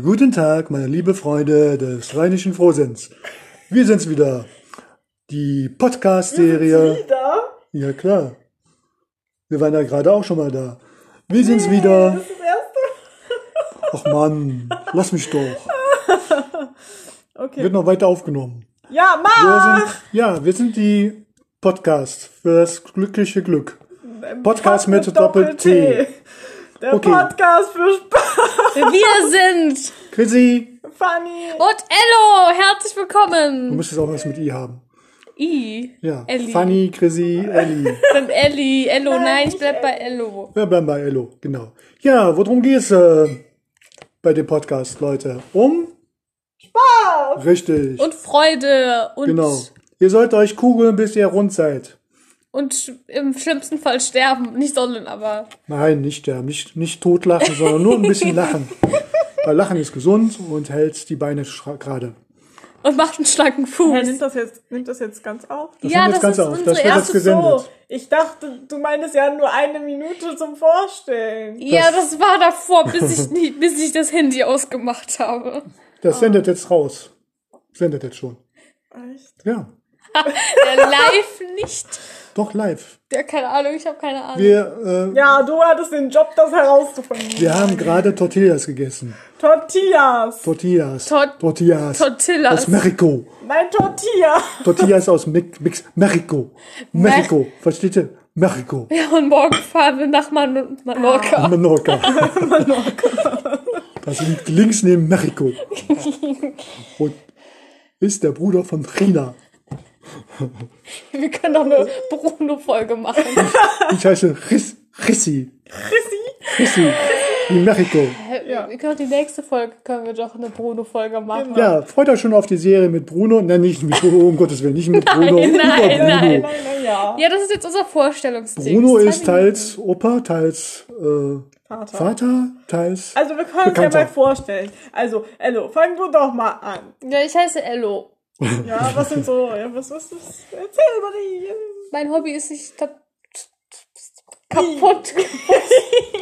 Guten Tag, meine liebe Freunde des Rheinischen Frohsinns. Wir sind's wieder. Die Podcast-Serie. Wieder? Ja, klar. Wir waren ja gerade auch schon mal da. Wir sind's wieder. Das ist das erste. Ach Mann, lass mich doch. Okay. Wird noch weiter aufgenommen. Ja, Wir mach! sind, ja, wir sind die Podcast für das glückliche Glück. Podcast mit Doppel-T. Der Okay. Podcast für Spaß. Wir sind Chrissy, Funny. und Ello, herzlich du willkommen. müsstest auch was mit I haben. I. Ja, Elli. Fanny, Chrissy, Elli. Dann Elli, Ello, nein, ich bleib bei Ello. Wir bleiben bei Ello, genau. Ja, worum geht's äh, bei dem Podcast, Leute? Um? Spaß. Richtig. Und Freude und, genau. Ihr sollt euch kugeln, bis ihr rund seid. und im schlimmsten Fall sterben. Nicht sollen, aber Nein, nicht sterben, nicht, nicht totlachen, sondern nur ein bisschen lachen. Weil Lachen ist gesund und hält die Beine gerade. und macht einen schlanken Hey, Fuß. nimmt das jetzt, nimmt das jetzt ganz auf? Das Ja, nimmt das Ganze ist auf. unsere Das wird jetzt erste gesendet. So, ich dachte, du meinst ja nur eine Minute zum Vorstellen. Ja, das war davor, bis ich, nie, bis ich das Handy ausgemacht habe. Das sendet jetzt raus. Sendet jetzt schon. Echt? Ja, Der live nicht. doch live. Der, keine Ahnung, ich habe keine Ahnung. Wir, äh, Ja, du hattest den Job, das herauszufinden. wir haben gerade Tortillas gegessen. Tortillas. Tortillas. Tot- Tortillas. Tortillas. Aus Mexiko. Nein, Tortilla. Tortillas aus Mix, Mix, Mexiko. Mexiko. Versteht ihr? Mexiko. Ja, und morgen fahren wir nach Man Mallorca. Menorca. Das liegt links neben Mexiko. Und ist der Bruder von China. Wir können doch eine Bruno-Folge machen. Ich heiße Chris, Chrissy. Chrissy. Wie Mexiko. Ja. Wir können doch die nächste Folge, können wir doch eine Bruno-Folge machen. Ja, freut euch schon auf die Serie mit Bruno. Nein, nicht mit Bruno, um Gottes Willen, nicht mit Bruno. Nein, über nein, Bruno. nein. Nein, nein, ja. Ja, das ist jetzt unser Vorstellungsding. Bruno ist teils Opa, teils äh, Vater. Vater, teils. Also wir können uns ja mal vorstellen. Also, Ello, fang du doch mal an. Ja, ich heiße Ello. Ja, was sind so, ja, was ist das? Erzähl mal die. Mein Hobby ist sich kaputt, kaputt,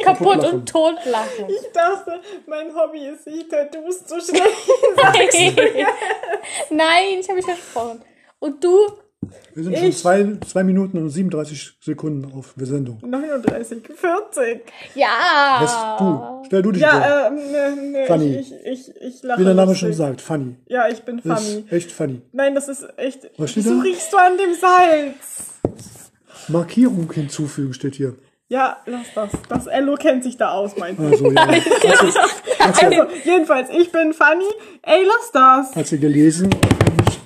kaputt und tot lachen. Ich dachte, mein Hobby ist, sich Tattoos zu schneiden. Nein, ich habe mich versprochen. Und du? Wir sind schon Ich- zwei, zwei Minuten und 37 Sekunden auf Sendung. 39, 40. Ja. Was du? Stell du dich vor. Ja, ähm, ne, ne, Funny. ich, ich, ich, ich lache. Wie der Name lustig. schon sagt, funny. Ja, ich bin funny. Ist echt funny. Nein, das ist echt. Was steht Wieso da? riechst du an dem Salz? Markierung hinzufügen steht hier. Ja, lass das. Das Ello kennt sich da aus, meint sie. Also ja, Also, jedenfalls, ich bin funny. Ey, lass das. hat sie gelesen. Nicht.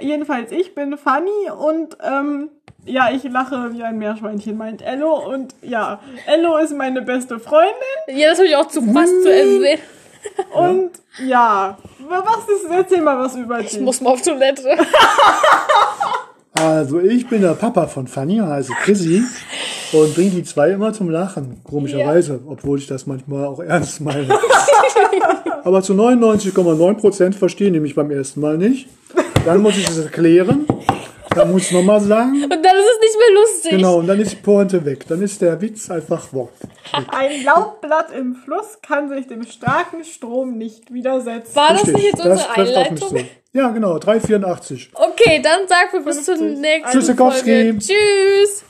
Jedenfalls, ich bin funny und ähm, ja, ich lache wie ein Meerschweinchen, meint Ello. Und ja, Ello ist meine beste Freundin. Ja, das habe ich auch zu fast zu Ende sehen. Und ja, was ist, erzähl mal was über dich. Ich muss mal auf Toilette. Also ich bin der Papa von Fanny, also Chrissy, und bringe die zwei immer zum Lachen, komischerweise, obwohl ich das manchmal auch ernst meine. Aber zu 99,9 Prozent verstehen die mich beim ersten Mal nicht. Dann muss ich es erklären, dann muss ich nochmal sagen. Und dann ist es nicht mehr lustig. Genau, und dann ist die Pointe weg. Dann ist der Witz einfach weg. Ein Laubblatt im Fluss kann sich dem starken Strom nicht widersetzen. War das Richtig, nicht jetzt unsere Einleitung? so. Ja, genau, 3,84. Okay, dann sagen wir bis zur 50. nächsten. Tschüss.